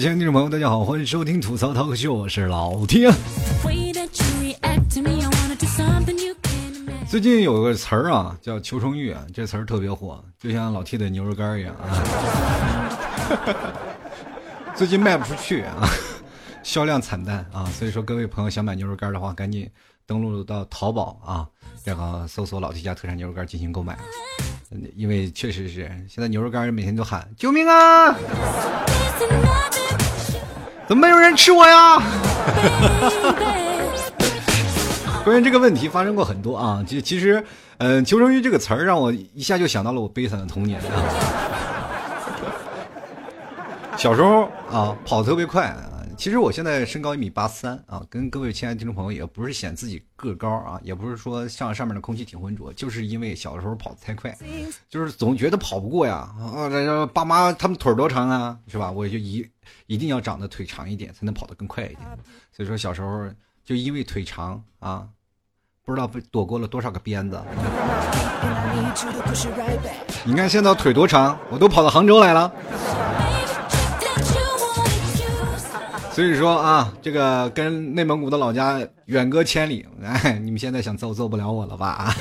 亲爱的听众朋友，大家好，欢迎收听吐槽涛秀，我是老天。最近有个词儿啊，叫“求生欲”，这词儿特别火，就像老 T 的牛肉干一样啊。最近卖不出去啊，销量惨淡啊，所以说各位朋友想买牛肉干的话，赶紧登录到淘宝啊，然后搜索“老 T 家特产牛肉干”进行购买，因为确实是现在牛肉干每天都喊救命啊！怎么没有人吃我呀？关于这个问题发生过很多啊，其其实，嗯，“求生欲”这个词儿让我一下就想到了我悲惨的童年啊。小时候啊，跑特别快啊。其实我现在身高一米八三啊，跟各位亲爱的听众朋友也不是显自己个高啊，也不是说像上面的空气挺浑浊，就是因为小的时候跑的太快，就是总觉得跑不过呀啊！爸妈他们腿多长啊，是吧？我就一一定要长得腿长一点，才能跑得更快一点。所以说小时候就因为腿长啊，不知道被躲过了多少个鞭子。你看现在腿多长，我都跑到杭州来了。所以说啊，这个跟内蒙古的老家远隔千里，哎，你们现在想揍揍不了我了吧？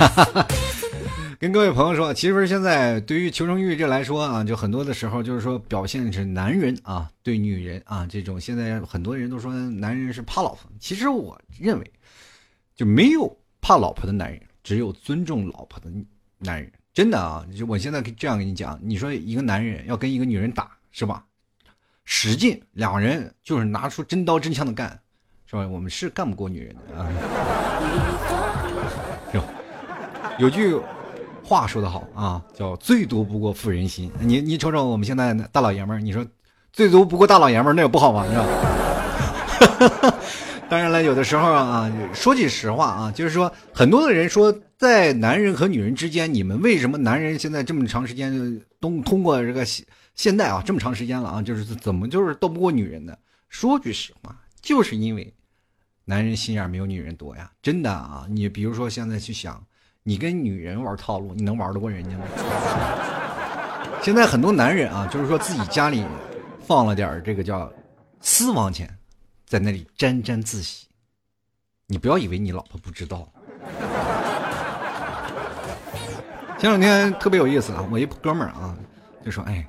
跟各位朋友说，其实现在对于求生欲这来说啊，就很多的时候就是说表现是男人啊对女人啊这种，现在很多人都说男人是怕老婆，其实我认为就没有怕老婆的男人，只有尊重老婆的男人。真的啊，就我现在这样跟你讲，你说一个男人要跟一个女人打，是吧？使劲，两人就是拿出真刀真枪的干，是吧？我们是干不过女人的啊。有有句话说得好啊，叫“最毒不过妇人心”。你你瞅瞅我们现在大老爷们儿，你说“最毒不过大老爷们儿”，那也不好吗？是吧？当然了，有的时候啊，说句实话啊，就是说很多的人说，在男人和女人之间，你们为什么男人现在这么长时间都通过这个？现在啊，这么长时间了啊，就是怎么就是斗不过女人的？说句实话，就是因为男人心眼没有女人多呀，真的啊！你比如说现在去想，你跟女人玩套路，你能玩得过人家吗？现在很多男人啊，就是说自己家里放了点这个叫私房钱，在那里沾沾自喜。你不要以为你老婆不知道。前两天特别有意思啊，我一哥们儿啊就说：“哎。”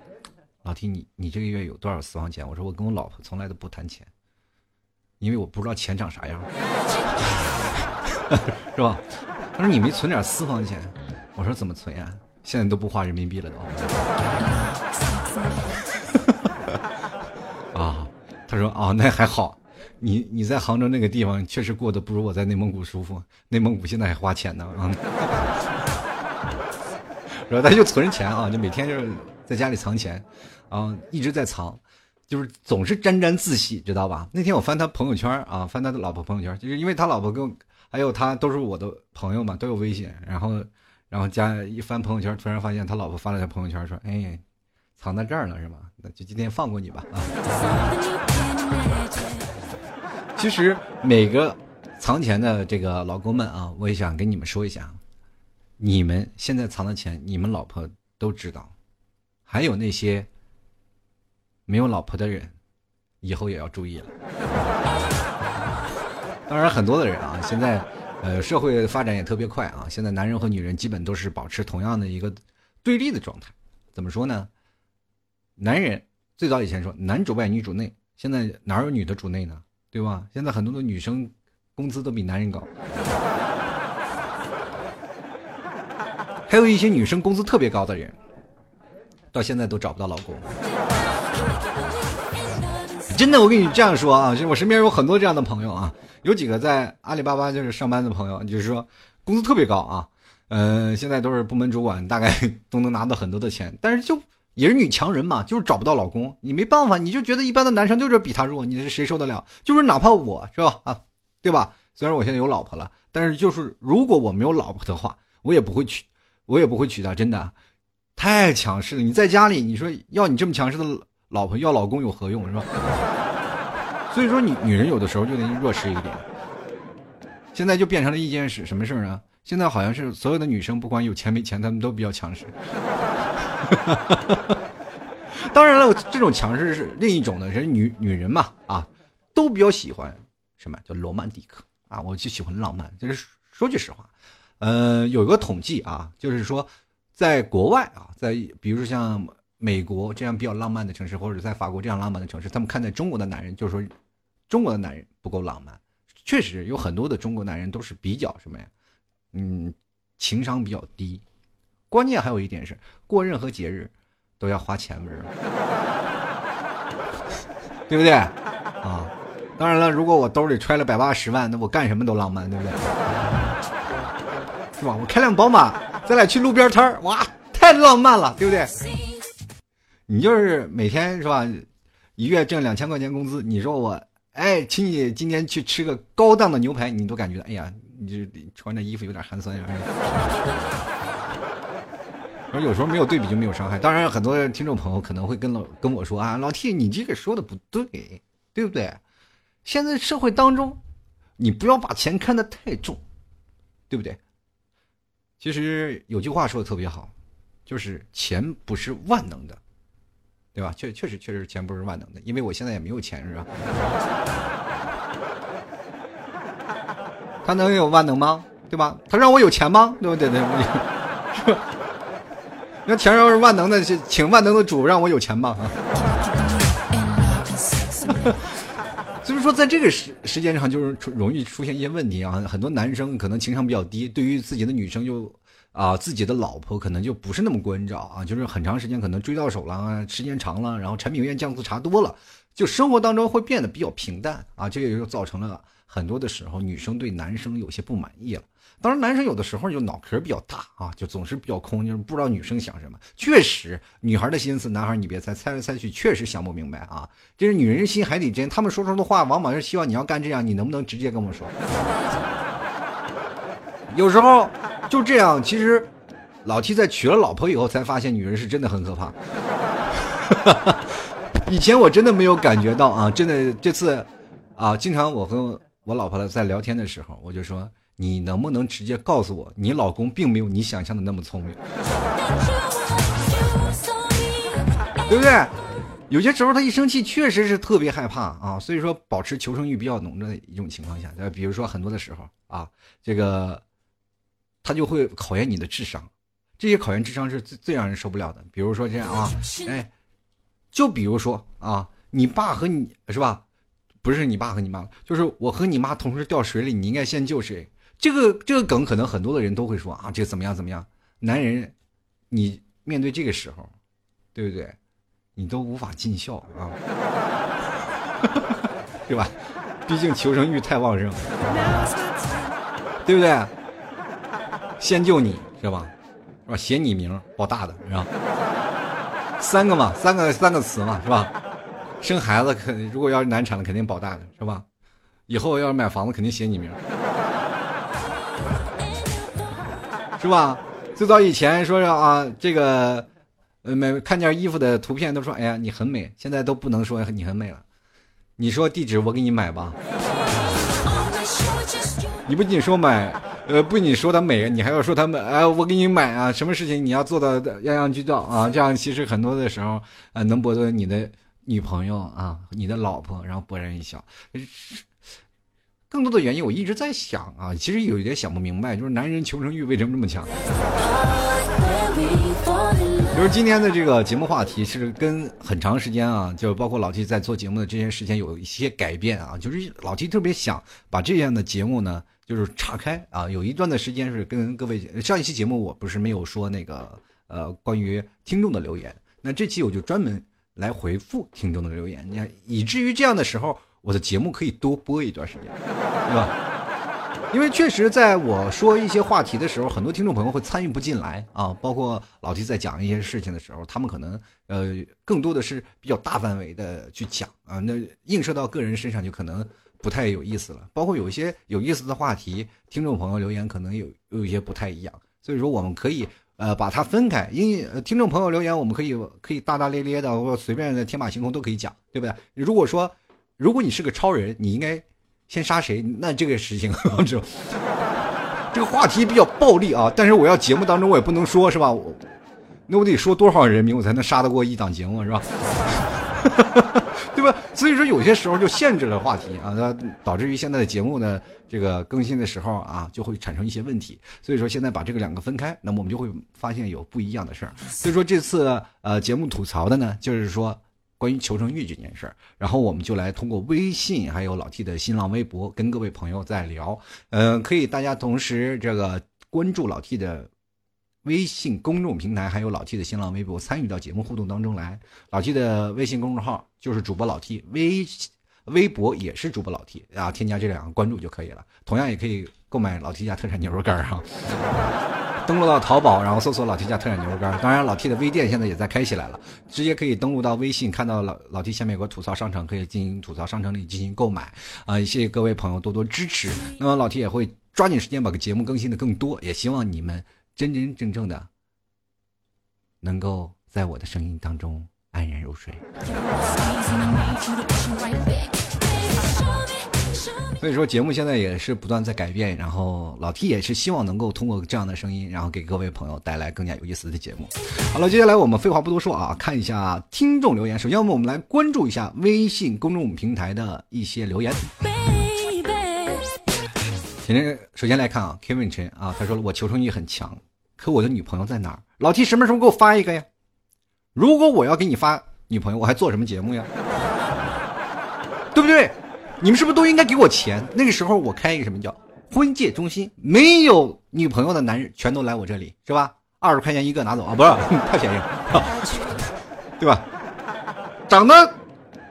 老提你，你这个月有多少私房钱？我说我跟我老婆从来都不谈钱，因为我不知道钱长啥样，是吧？他说你没存点私房钱？我说怎么存呀？现在都不花人民币了都。啊，他说啊，那还好，你你在杭州那个地方确实过得不如我在内蒙古舒服，内蒙古现在还花钱呢啊。然后他就存钱啊，就每天就是。在家里藏钱，啊，一直在藏，就是总是沾沾自喜，知道吧？那天我翻他朋友圈啊，翻他的老婆朋友圈，就是因为他老婆跟还有他都是我的朋友嘛，都有微信，然后，然后加一翻朋友圈，突然发现他老婆发了条朋友圈，说：“哎，藏在这儿了是吧？那就今天放过你吧。”啊。其实每个藏钱的这个老公们啊，我也想跟你们说一下，你们现在藏的钱，你们老婆都知道。还有那些没有老婆的人，以后也要注意了。当然，很多的人啊，现在呃，社会发展也特别快啊。现在男人和女人基本都是保持同样的一个对立的状态。怎么说呢？男人最早以前说男主外女主内，现在哪有女的主内呢？对吧？现在很多的女生工资都比男人高，还有一些女生工资特别高的人。到现在都找不到老公，真的，我跟你这样说啊，就我身边有很多这样的朋友啊，有几个在阿里巴巴就是上班的朋友，就是说工资特别高啊，嗯，现在都是部门主管，大概都能拿到很多的钱，但是就也是女强人嘛，就是找不到老公，你没办法，你就觉得一般的男生就是比他弱，你是谁受得了？就是哪怕我是吧啊，对吧？虽然我现在有老婆了，但是就是如果我没有老婆的话，我也不会娶，我也不会娶她，真的。太强势了！你在家里，你说要你这么强势的老婆，要老公有何用，是吧？所以说，女女人有的时候就得弱势一点。现在就变成了一件事，什么事呢？现在好像是所有的女生，不管有钱没钱，她们都比较强势。当然了，这种强势是另一种呢，是女女人嘛啊，都比较喜欢什么叫罗曼蒂克啊，我就喜欢浪漫。就是说句实话，呃，有一个统计啊，就是说，在国外啊，在比如说像美国这样比较浪漫的城市，或者在法国这样浪漫的城市，他们看待中国的男人，就是说中国的男人不够浪漫。确实有很多的中国男人都是比较什么呀，嗯，情商比较低。关键还有一点是，过任何节日都要花钱的人，对不对？啊，当然了，如果我兜里揣了百八十万，那我干什么都浪漫，对不对？是吧？我开辆宝马，咱俩去路边摊儿，哇，太浪漫了，对不对？你就是每天是吧，一月挣两千块钱工资，你说我，哎，请你今天去吃个高档的牛排，你都感觉，哎呀，你这穿着衣服有点寒酸呀。而有时候没有对比就没有伤害。当然，很多听众朋友可能会跟老跟我说啊，老 T，你这个说的不对，对不对？现在社会当中，你不要把钱看得太重，对不对？其实有句话说的特别好，就是钱不是万能的，对吧？确确实确实钱不是万能的，因为我现在也没有钱，是吧？他能有万能吗？对吧？他让我有钱吗？对不对？对，那钱要是万能的，请万能的主让我有钱吧啊！所以说，在这个时时间上，就是出容易出现一些问题啊。很多男生可能情商比较低，对于自己的女生就啊，自己的老婆可能就不是那么关照啊。就是很长时间可能追到手了，时间长了，然后柴米油盐酱醋茶多了，就生活当中会变得比较平淡啊。这个就造成了很多的时候，女生对男生有些不满意了。当然，男生有的时候就脑壳比较大啊，就总是比较空，就是不知道女生想什么。确实，女孩的心思，男孩你别猜，猜来猜去，确实想不明白啊。这是女人心海底针，他们说出的话，往往是希望你要干这样，你能不能直接跟我说？有时候就这样。其实，老七在娶了老婆以后，才发现女人是真的很可怕。以前我真的没有感觉到啊，真的这次啊，经常我和我老婆在聊天的时候，我就说。你能不能直接告诉我，你老公并没有你想象的那么聪明，对不对？有些时候他一生气，确实是特别害怕啊。所以说，保持求生欲比较浓的一种情况下，比如说很多的时候啊，这个他就会考验你的智商，这些考验智商是最最让人受不了的。比如说这样啊，哎，就比如说啊，你爸和你是吧？不是你爸和你妈，就是我和你妈同时掉水里，你应该先救谁？这个这个梗可能很多的人都会说啊，这怎么样怎么样？男人，你面对这个时候，对不对？你都无法尽孝啊，对吧？毕竟求生欲太旺盛，对不对？先救你是吧？是吧？写你名保大的是吧？三个嘛，三个三个词嘛，是吧？生孩子肯如果要是难产了，肯定保大的是吧？以后要是买房子，肯定写你名。是吧？最早以前说是啊，这个，呃，买看件衣服的图片都说，哎呀，你很美。现在都不能说你很美了。你说地址我给你买吧。你不仅说买，呃，不仅说它美，你还要说它美，哎，我给你买啊。什么事情你要做到样样俱到啊？这样其实很多的时候，呃，能博得你的女朋友啊，你的老婆，然后博人一笑。更多的原因，我一直在想啊，其实有一点想不明白，就是男人求生欲为什么这么强？就是今天的这个节目话题是跟很长时间啊，就包括老 T 在做节目的这些时间有一些改变啊，就是老 T 特别想把这样的节目呢，就是岔开啊，有一段的时间是跟各位上一期节目我不是没有说那个呃关于听众的留言，那这期我就专门来回复听众的留言，你看以至于这样的时候。我的节目可以多播一段时间，对吧？因为确实，在我说一些话题的时候，很多听众朋友会参与不进来啊。包括老提在讲一些事情的时候，他们可能呃更多的是比较大范围的去讲啊，那映射到个人身上就可能不太有意思了。包括有一些有意思的话题，听众朋友留言可能有有一些不太一样，所以说我们可以呃把它分开。因为听众朋友留言，我们可以可以大大咧咧的或随便的天马行空都可以讲，对不对？如果说。如果你是个超人，你应该先杀谁？那这个事情，这这个话题比较暴力啊。但是我要节目当中我也不能说，是吧？我那我得说多少人名我才能杀得过一档节目是吧？对吧？所以说有些时候就限制了话题啊，那导致于现在的节目呢，这个更新的时候啊，就会产生一些问题。所以说现在把这个两个分开，那么我们就会发现有不一样的事儿。所以说这次呃节目吐槽的呢，就是说关于求生欲这件事儿，然后我们就来通过微信还有老 T 的新浪微博跟各位朋友在聊。嗯，可以大家同时这个关注老 T 的。微信公众平台还有老 T 的新浪微博，参与到节目互动当中来。老 T 的微信公众号就是主播老 T，微微博也是主播老 T 啊，添加这两个关注就可以了。同样也可以购买老 T 家特产牛肉干哈。登录到淘宝，然后搜索老 T 家特产牛肉干。当然，老 T 的微店现在也在开起来了，直接可以登录到微信，看到老老 T 下面有个吐槽商城，可以进行吐槽商城里进行购买啊。谢谢各位朋友多多支持。那么老 T 也会抓紧时间把个节目更新的更多，也希望你们。真真正正的，能够在我的声音当中安然入睡。所以说，节目现在也是不断在改变，然后老 T 也是希望能够通过这样的声音，然后给各位朋友带来更加有意思的节目。好了，接下来我们废话不多说啊，看一下听众留言。首先，我们来关注一下微信公众平台的一些留言。首先，首先来看啊，Kevin 陈啊，他说了，我求生欲很强。可我的女朋友在哪儿？老 T 什么时候给我发一个呀？如果我要给你发女朋友，我还做什么节目呀？对不对？你们是不是都应该给我钱？那个时候我开一个什么叫婚介中心，没有女朋友的男人全都来我这里，是吧？二十块钱一个拿走啊，不是 太便宜了，对吧？长得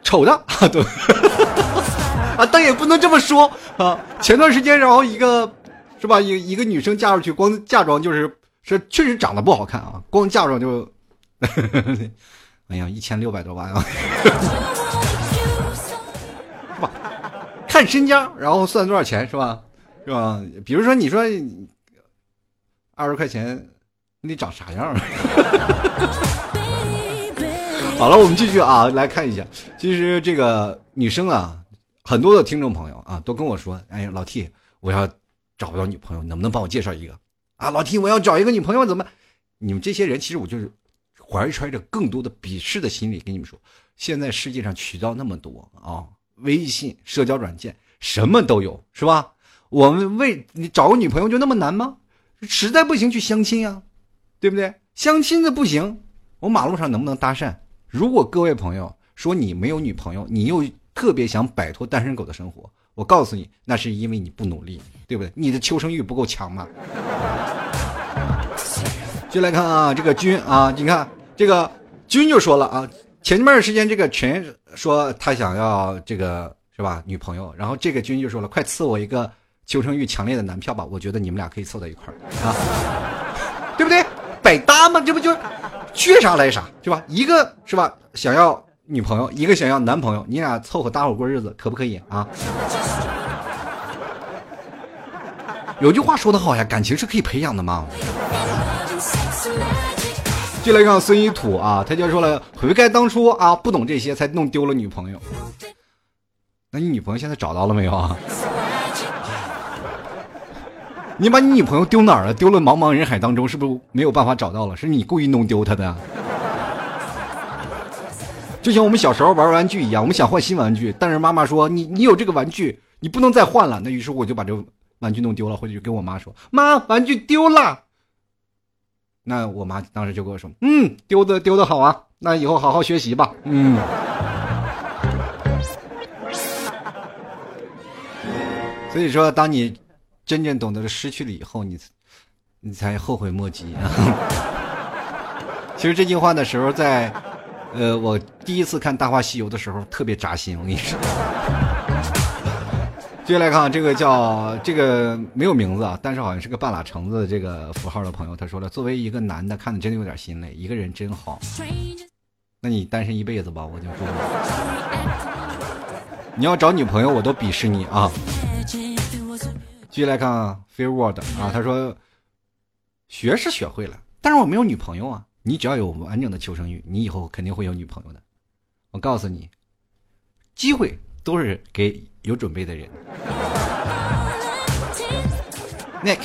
丑的啊，对 啊，但也不能这么说啊。前段时间，然后一个是吧，一一个女生嫁出去，光嫁妆就是。是确实长得不好看啊，光嫁妆就，哎呀，一千六百多万啊，看身家，然后算多少钱，是吧？是吧？比如说，你说二十块钱，你得长啥样？好了，我们继续啊，来看一下。其实这个女生啊，很多的听众朋友啊，都跟我说：“哎呀，老 T，我要找不到女朋友，能不能帮我介绍一个？”啊，老 T，我要找一个女朋友怎么？你们这些人其实我就是怀揣着更多的鄙视的心理跟你们说，现在世界上渠道那么多啊，微信、社交软件什么都有，是吧？我们为你找个女朋友就那么难吗？实在不行去相亲呀，对不对？相亲的不行，我马路上能不能搭讪？如果各位朋友说你没有女朋友，你又特别想摆脱单身狗的生活。我告诉你，那是因为你不努力，对不对？你的求生欲不够强嘛。就来看啊，这个君啊，你看这个君就说了啊，前面时间这个全说他想要这个是吧女朋友，然后这个君就说了，快赐我一个求生欲强烈的男票吧，我觉得你们俩可以凑在一块儿啊，对不对？百搭嘛，这不就缺啥来啥是吧？一个是吧想要。女朋友一个想要男朋友，你俩凑合搭伙过日子，可不可以啊？有句话说得好呀，感情是可以培养的嘛。就来看孙一土啊，他就说了，悔该当初啊不懂这些，才弄丢了女朋友。那你女朋友现在找到了没有啊？你把你女朋友丢哪儿了？丢了茫茫人海当中，是不是没有办法找到了？是你故意弄丢她的？就像我们小时候玩玩具一样，我们想换新玩具，但是妈妈说你你有这个玩具，你不能再换了。那于是我就把这个玩具弄丢了，回去就跟我妈说：“妈，玩具丢了。”那我妈当时就跟我说：“嗯，丢的丢的好啊，那以后好好学习吧。”嗯。所以说，当你真正懂得了失去了以后，你你才后悔莫及啊。其实这句话的时候在。呃，我第一次看《大话西游》的时候特别扎心，我跟你说。接下来看这个叫这个没有名字啊，但是好像是个半拉橙子这个符号的朋友，他说了，作为一个男的，看的真的有点心累，一个人真好。那你单身一辈子吧，我就祝。你 你要找女朋友，我都鄙视你啊。继续来看，Fear World 啊，他说，学是学会了，但是我没有女朋友啊。你只要有完整的求生欲，你以后肯定会有女朋友的。我告诉你，机会都是给有准备的人。Nick，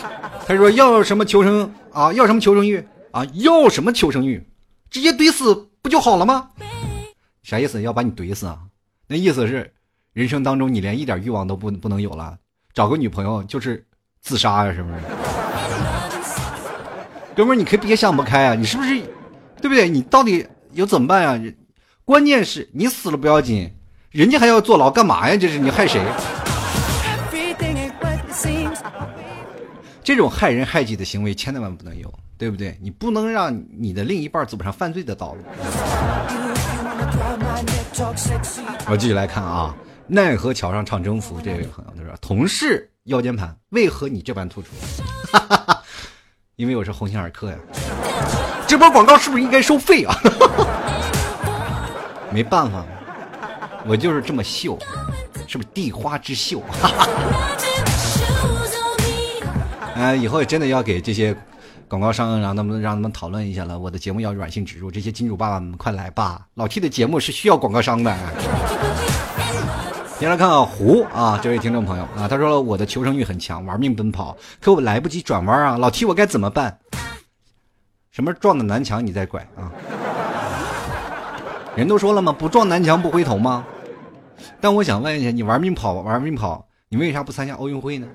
他说要什么求生啊？要什么求生欲？啊，要什么求生欲？直接怼死不就好了吗？啥意思？要把你怼死啊？那意思是，人生当中你连一点欲望都不不能有了，找个女朋友就是自杀呀？是不是？哥们儿，你可以别想不开啊！你是不是？对不对？你到底有怎么办呀？关键是你死了不要紧，人家还要坐牢干嘛呀？这是你害谁？这种害人害己的行为千万不能有，对不对？你不能让你的另一半走上犯罪的道路。我继续来看啊，奈何桥上唱征服这位朋友他说：“同事腰间盘为何你这般突出？因为我是鸿星尔克呀。这波广告是不是应该收费啊？没办法，我就是这么秀，是不是地花之秀？”呃，以后真的要给这些广告商让他们让他们讨论一下了。我的节目要软性植入，这些金主爸爸们快来吧！老 T 的节目是需要广告商的。先来看看胡啊，这位听众朋友啊，他说我的求生欲很强，玩命奔跑，可我来不及转弯啊！老 T 我该怎么办？什么撞的南墙你再拐啊？人都说了吗？不撞南墙不回头吗？但我想问一下，你玩命跑玩命跑，你为啥不参加奥运会呢？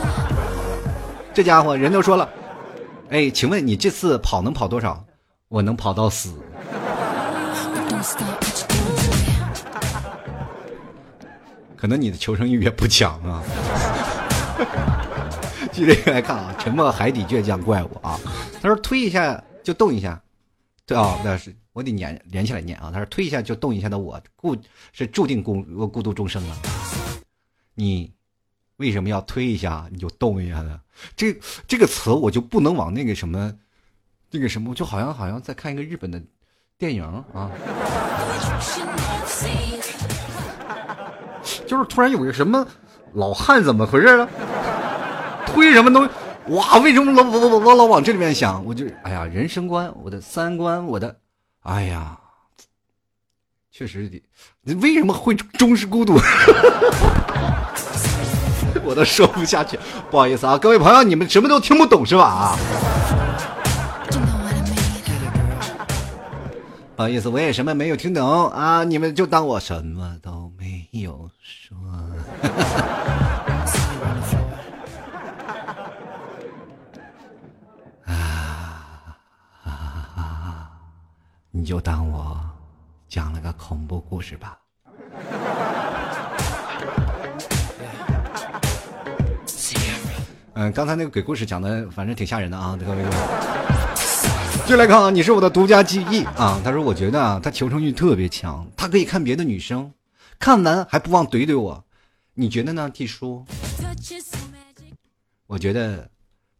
这家伙人都说了，哎，请问你这次跑能跑多少？我能跑到死。可能你的求生欲也不强啊。继续来看啊，沉默海底倔强怪物啊，他说推一下就动一下，对啊，那是我得连连起来念啊。他说推一下就动一下的我，故是注定孤孤独终生了。你。为什么要推一下你就动一下呢？这这个词我就不能往那个什么，那个什么，就好像好像在看一个日本的电影啊，就是突然有个什么老汉怎么回事了？推什么东西？哇，为什么老我我我老往这里面想？我就哎呀，人生观，我的三观，我的，哎呀，确实得，你为什么会终是孤独？我都说不下去，不好意思啊，各位朋友，你们什么都听不懂是吧？啊，不好意思，我也什么没有听懂啊，你们就当我什么都没有说。你就当我讲了个恐怖故事吧。嗯，刚才那个鬼故事讲的，反正挺吓人的啊！各位，就来看啊，你是我的独家记忆啊。他说，我觉得啊，他求生欲特别强，他可以看别的女生，看完还不忘怼怼我。你觉得呢，T 叔？我觉得，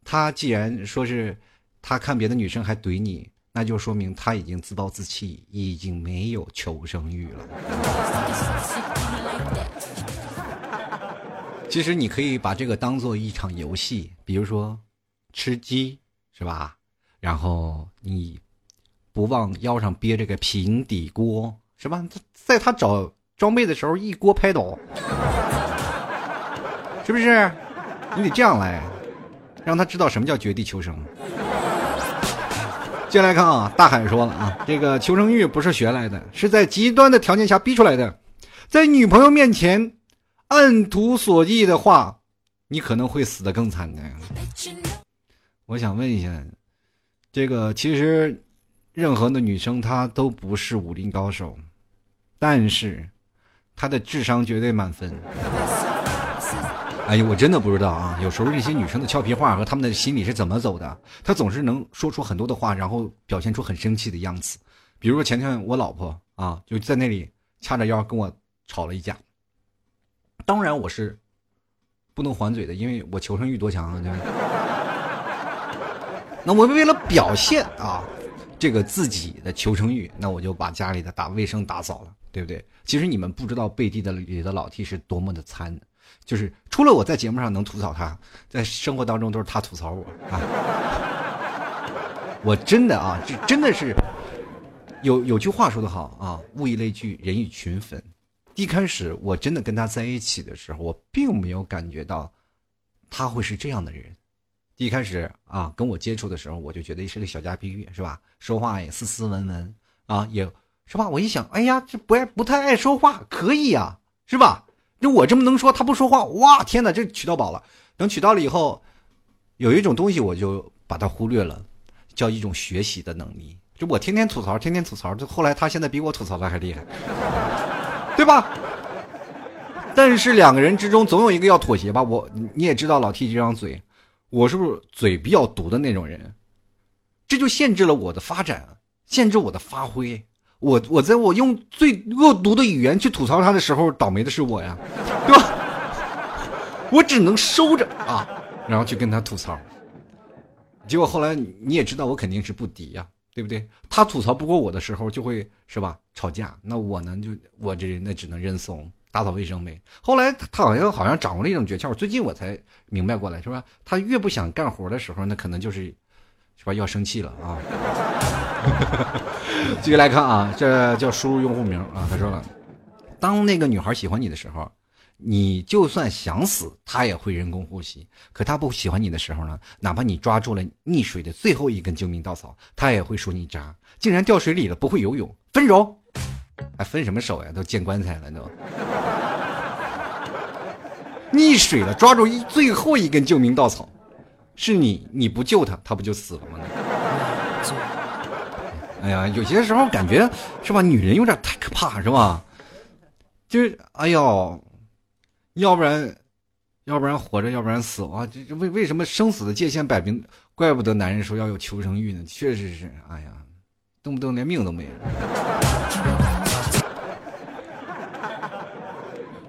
他既然说是他看别的女生还怼你，那就说明他已经自暴自弃，已经没有求生欲了。其实你可以把这个当做一场游戏，比如说吃鸡，是吧？然后你不忘腰上别着个平底锅，是吧？在他找装备的时候一锅拍倒，是不是？你得这样来，让他知道什么叫绝地求生。接下来看啊，大海说了啊，这个求生欲不是学来的，是在极端的条件下逼出来的，在女朋友面前。按图索骥的话，你可能会死得更惨的。我想问一下，这个其实任何的女生她都不是武林高手，但是她的智商绝对满分。哎呦，我真的不知道啊，有时候这些女生的俏皮话和她们的心里是怎么走的？她总是能说出很多的话，然后表现出很生气的样子。比如说前天我老婆啊，就在那里掐着腰跟我吵了一架。当然我是不能还嘴的，因为我求生欲多强啊！那我为了表现啊，这个自己的求生欲，那我就把家里的打卫生打扫了，对不对？其实你们不知道背地的里的老 T 是多么的惨，就是除了我在节目上能吐槽他，在生活当中都是他吐槽我啊！我真的啊，这真的是有有句话说得好啊，物以类聚，人以群分。一开始我真的跟他在一起的时候，我并没有感觉到他会是这样的人。一开始啊跟我接触的时候，我就觉得是个小家碧玉，是吧？说话也斯斯文文啊，也是吧？我一想，哎呀，这不爱不太爱说话，可以呀，是吧？就我这么能说，他不说话，哇，天哪，这娶到宝了。等娶到了以后，有一种东西我就把它忽略了，叫一种学习的能力。就我天天吐槽，天天吐槽，就后来他现在比我吐槽的还厉害，对吧？但是两个人之中总有一个要妥协吧？我你也知道老 T 这张嘴，我是不是嘴比较毒的那种人？这就限制了我的发展，限制我的发挥。我我在我用最恶毒的语言去吐槽他的时候，倒霉的是我呀，对吧？我只能收着啊，然后去跟他吐槽。结果后来你也知道，我肯定是不敌呀，对不对？他吐槽不过我的时候，就会是吧吵架。那我呢，就我这人那只能认怂。打扫卫生呗。后来他好像好像掌握了一种诀窍，最近我才明白过来，是吧？他越不想干活的时候，那可能就是，是吧？要生气了啊。继续来看啊，这叫输入用户名啊。他说了，当那个女孩喜欢你的时候，你就算想死，她也会人工呼吸；可她不喜欢你的时候呢，哪怕你抓住了溺水的最后一根救命稻草，她也会说你渣，竟然掉水里了不会游泳，分手。还分什么手呀？都见棺材了都。溺水了，抓住一最后一根救命稻草，是你，你不救他，他不就死了吗？哎呀，有些时候感觉是吧，女人有点太可怕，是吧？就是哎呦，要不然，要不然活着，要不然死啊！这这为为什么生死的界限摆明？怪不得男人说要有求生欲呢。确实是，哎呀，动不动连命都没了。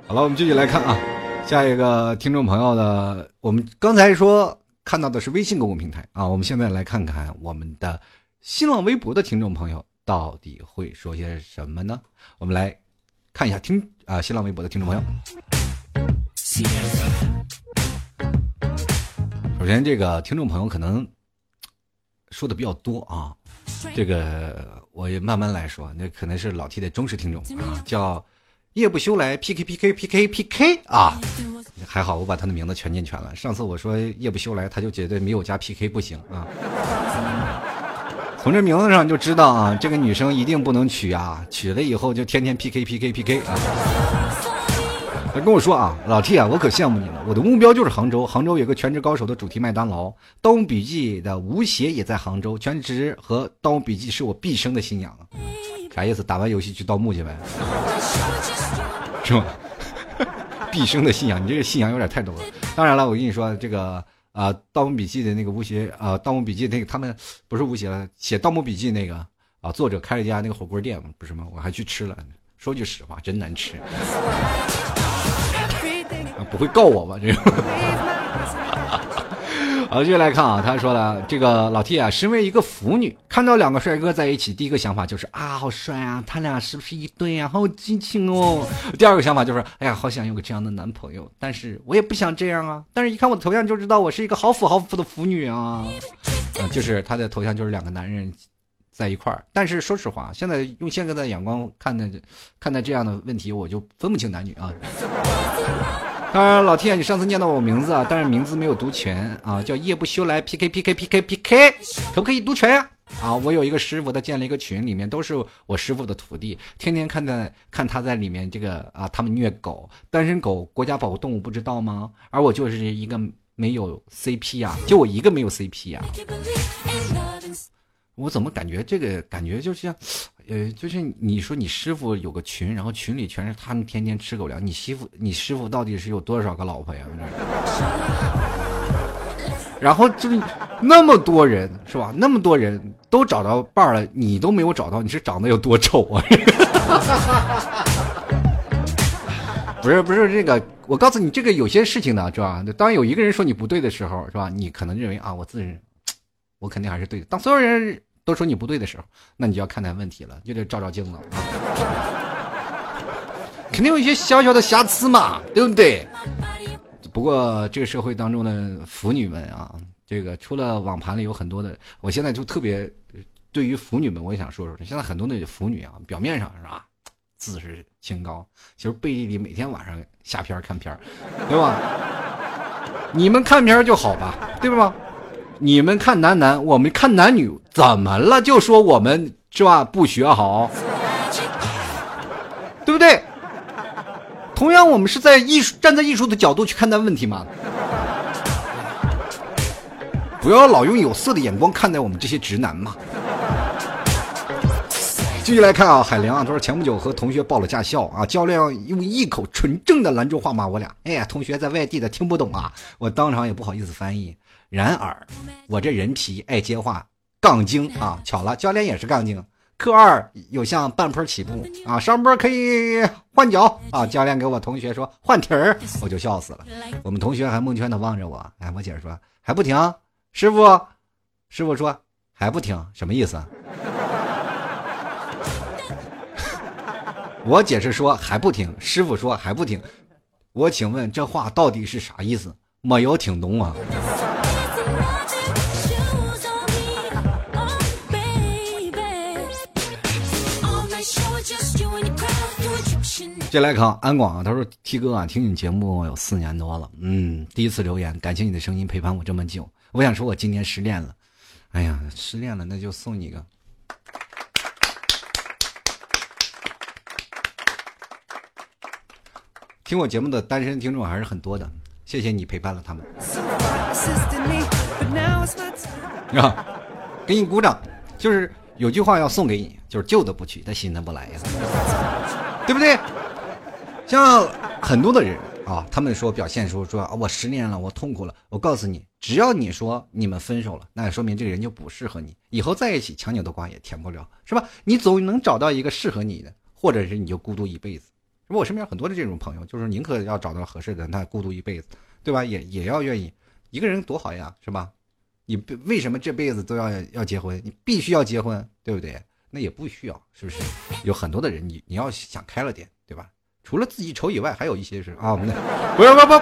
好了，我们继续来看啊，下一个听众朋友的，我们刚才说看到的是微信公共平台啊，我们现在来看看我们的新浪微博的听众朋友到底会说些什么呢？我们来看一下听啊，新浪微博的听众朋友。首先，这个听众朋友可能说的比较多啊，这个我也慢慢来说，那可能是老 T 的忠实听众啊，叫。夜不休来 PK PK PK PK 啊，还好我把他的名字全念全了。上次我说夜不休来，他就觉得没有加 PK 不行啊。从这名字上就知道啊，这个女生一定不能娶啊，娶了以后就天天 PK PK PK 啊。他跟我说啊，老 T 啊，我可羡慕你了，我的目标就是杭州，杭州有个全职高手的主题麦当劳，《盗墓笔记》的吴邪也在杭州，全职和《盗墓笔记》是我毕生的信仰。啥意思？打完游戏去盗墓去呗？是吧？毕生的信仰，你这个信仰有点太多了。当然了，我跟你说，这个啊，《盗墓笔记》的那个吴邪啊，《盗墓笔记》那个他们不是吴邪了，写《盗墓笔记》那个啊，作者开了一家那个火锅店，不是吗？我还去吃了，说句实话，真难吃。不会告我吧？这个。好，接下来看啊，他说了，这个老 T 啊，身为一个腐女，看到两个帅哥在一起，第一个想法就是啊，好帅啊，他俩是不是一对啊？好激情哦。第二个想法就是，哎呀，好想有个这样的男朋友，但是我也不想这样啊。但是一看我的头像就知道我是一个好腐好腐的腐女啊。嗯，就是他的头像就是两个男人在一块儿。但是说实话，现在用现在的眼光看待看待这样的问题，我就分不清男女啊。当然，老天，你上次念到我名字啊，但是名字没有读全啊，叫夜不休来 PK PK PK PK，可不可以读全呀啊？我有一个师傅，他建了一个群，里面都是我师傅的徒弟，天天看在看他在里面这个啊，他们虐狗，单身狗，国家保护动物不知道吗？而我就是一个没有 CP 呀，就我一个没有 CP 呀。我怎么感觉这个感觉就像，呃，就是你说你师傅有个群，然后群里全是他们天天吃狗粮，你媳妇你师傅到底是有多少个老婆呀？然后就是那么多人是吧？那么多人都找到伴儿了，你都没有找到，你是长得有多丑啊？不是不是这个，我告诉你，这个有些事情呢，是吧？当有一个人说你不对的时候，是吧？你可能认为啊，我自认。我肯定还是对的。当所有人都说你不对的时候，那你就要看待问题了，就得照照镜子。肯定有一些小小的瑕疵嘛，对不对？不过这个社会当中的腐女们啊，这个除了网盘里有很多的，我现在就特别对于腐女们，我也想说说。现在很多的腐女啊，表面上是吧，自视清高，其实背地里每天晚上下片看片对吧？你们看片就好吧，对吧？你们看男男，我们看男女，怎么了？就说我们是吧？不学好，对不对？同样，我们是在艺术站在艺术的角度去看待问题嘛。不要老用有色的眼光看待我们这些直男嘛。继续来看啊，海良啊，他说前不久和同学报了驾校啊，教练用一口纯正的兰州话骂我俩。哎呀，同学在外地的听不懂啊，我当场也不好意思翻译。然而，我这人皮爱接话，杠精啊，巧了，教练也是杠精。课二有项半坡起步啊，上坡可以换脚啊，教练给我同学说换蹄儿，我就笑死了。我们同学还蒙圈的望着我，哎，我姐说还不停，师傅，师傅说还不停，什么意思？我解释说还不停，师傅说还不停，我请问这话到底是啥意思？没有听懂啊！接来看安广啊，他说：“T 哥啊，听你节目有四年多了，嗯，第一次留言，感谢你的声音陪伴我这么久。我想说，我今年失恋了，哎呀，失恋了，那就送你一个。”听我节目的单身听众还是很多的，谢谢你陪伴了他们。啊，给你鼓掌。就是有句话要送给你，就是旧的不去，但新的不来呀，对不对？像很多的人啊，他们说表现说说啊，我失恋了，我痛苦了。我告诉你，只要你说你们分手了，那说明这个人就不适合你，以后在一起强扭的瓜也甜不了，是吧？你总能找到一个适合你的，或者是你就孤独一辈子。我身边很多的这种朋友，就是宁可要找到合适的，那孤独一辈子，对吧？也也要愿意一个人多好呀，是吧？你为什么这辈子都要要结婚？你必须要结婚，对不对？那也不需要，是不是？有很多的人，你你要想开了点，除了自己丑以外，还有一些是啊，不不不不，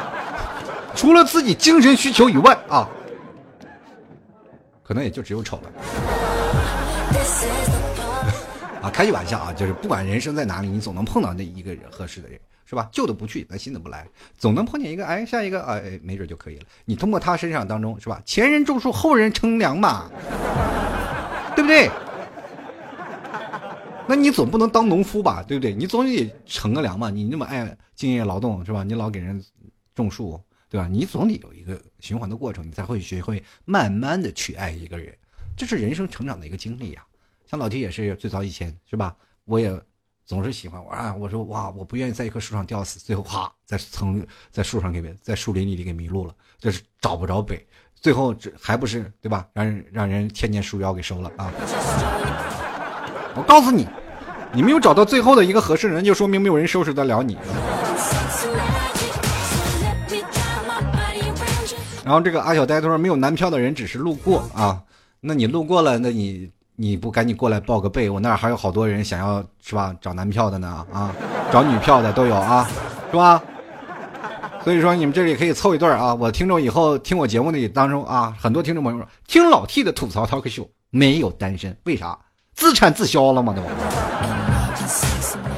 除了自己精神需求以外啊，可能也就只有丑了。啊，开句玩笑啊，就是不管人生在哪里，你总能碰到那一个人合适的人，是吧？旧的不去，那新的不来，总能碰见一个，哎，下一个，哎，没准就可以了。你通过他身上当中，是吧？前人种树，后人乘凉嘛，对不对？那你总不能当农夫吧，对不对？你总得乘个凉嘛。你那么爱敬业劳动，是吧？你老给人种树，对吧？你总得有一个循环的过程，你才会学会慢慢的去爱一个人，这是人生成长的一个经历呀。像老提也是最早以前是吧？我也总是喜欢玩啊。我说哇，我不愿意在一棵树上吊死，最后啪在层在树上给在树林里给迷路了，这是找不着北，最后这还不是对吧？让人让人天天树妖给收了啊！我告诉你，你没有找到最后的一个合适人，就说明没有人收拾得了你。然后这个阿小呆他说没有男票的人只是路过啊，那你路过了，那你。你不赶紧过来报个备？我那儿还有好多人想要是吧？找男票的呢啊，找女票的都有啊，是吧？所以说你们这里可以凑一对啊。我听众以后听我节目的当中啊，很多听众朋友说听老 T 的吐槽 talk show 没有单身，为啥？自产自销了吗？对吧？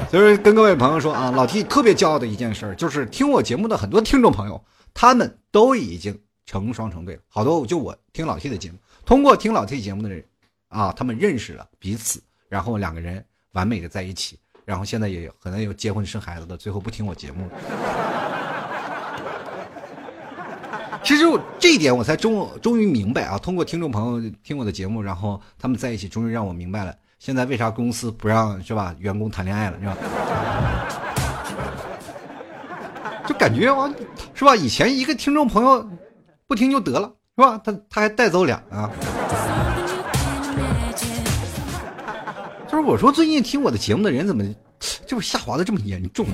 所以跟各位朋友说啊，老 T 特别骄傲的一件事就是听我节目的很多听众朋友，他们都已经成双成对了。好多就我听老 T 的节目，通过听老 T 节目的人。啊，他们认识了彼此，然后两个人完美的在一起，然后现在也可能有结婚生孩子的，最后不听我节目了。其实我这一点我才终终于明白啊，通过听众朋友听我的节目，然后他们在一起，终于让我明白了，现在为啥公司不让是吧员工谈恋爱了是吧？就感觉啊，是吧？以前一个听众朋友不听就得了是吧？他他还带走俩啊。就是我说，最近听我的节目的人怎么，这不下滑的这么严重？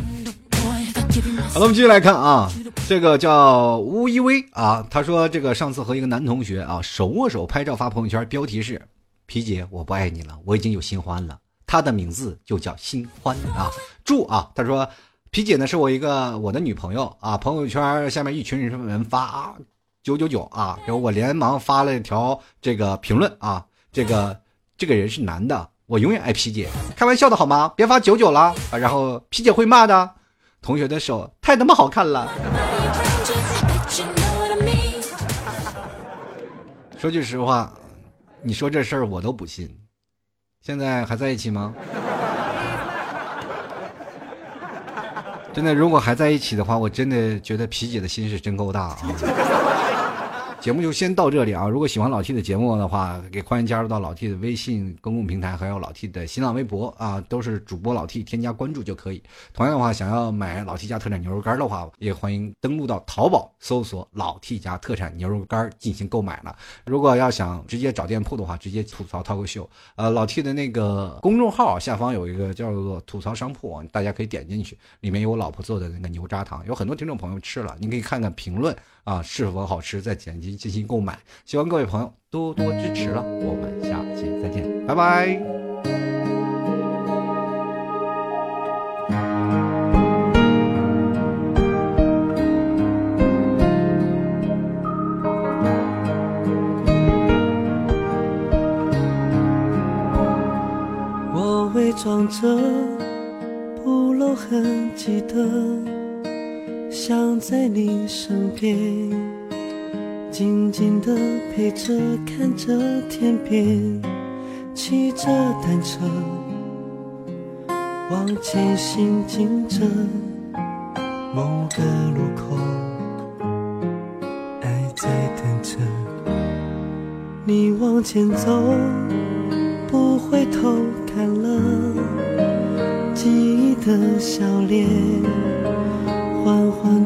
好了，我们继续来看啊，这个叫吴一威啊，他说这个上次和一个男同学啊手握手拍照发朋友圈，标题是“皮姐我不爱你了，我已经有新欢了”，他的名字就叫新欢啊。祝啊，他说皮姐呢是我一个我的女朋友啊，朋友圈下面一群人发九九九啊，然后我连忙发了一条这个评论啊，这个这个人是男的。我永远爱皮姐，开玩笑的好吗？别发九九了啊！然后皮姐会骂的。同学的手太他妈好看了。说句实话，你说这事儿我都不信。现在还在一起吗？真的，如果还在一起的话，我真的觉得皮姐的心是真够大啊。节目就先到这里啊！如果喜欢老 T 的节目的话，给欢迎加入到老 T 的微信公共平台，还有老 T 的新浪微博啊，都是主播老 T，添加关注就可以。同样的话，想要买老 T 家特产牛肉干的话，也欢迎登录到淘宝搜索老 T 家特产牛肉干进行购买了。如果要想直接找店铺的话，直接吐槽涛哥秀。呃，老 T 的那个公众号下方有一个叫做吐槽商铺，大家可以点进去，里面有我老婆做的那个牛轧糖，有很多听众朋友吃了，你可以看看评论。啊，是否好吃？再点击进行购买。希望各位朋友多多支持了，我们下期再见，拜拜。我伪装着不露痕迹的。想在你身边，静静的陪着，看着天边，骑着单车，往前行进着，某个路口，爱在等着你往前走，不回头看了记忆的笑脸。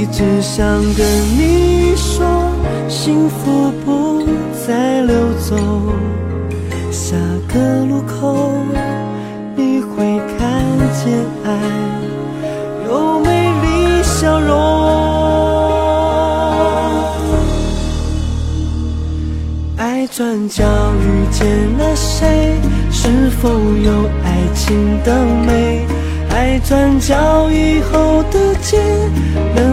一直想跟你说，幸福不再溜走。下个路口，你会看见爱有美丽笑容。爱转角遇见了谁？是否有爱情的美？爱转角以后的街，能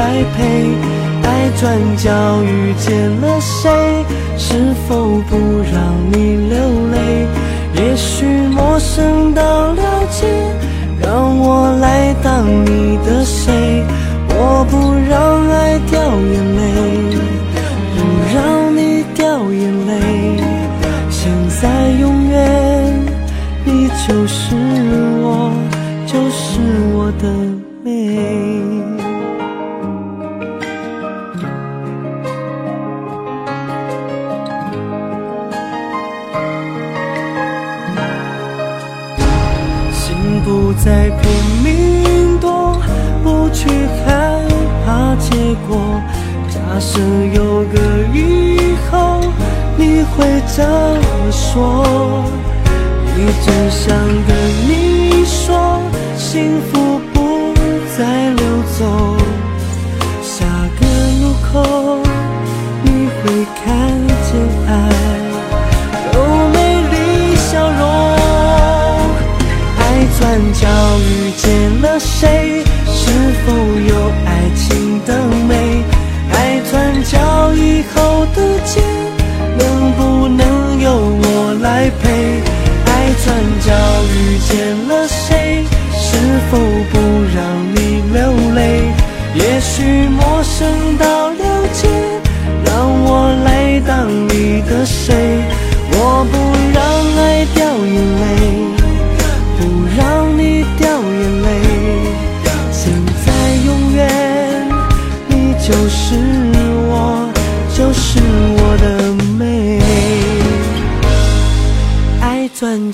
来陪？爱转角遇见了谁？是否不让你流泪？也许陌生到了解，让我来当你的谁？假设有个以后，你会怎么说？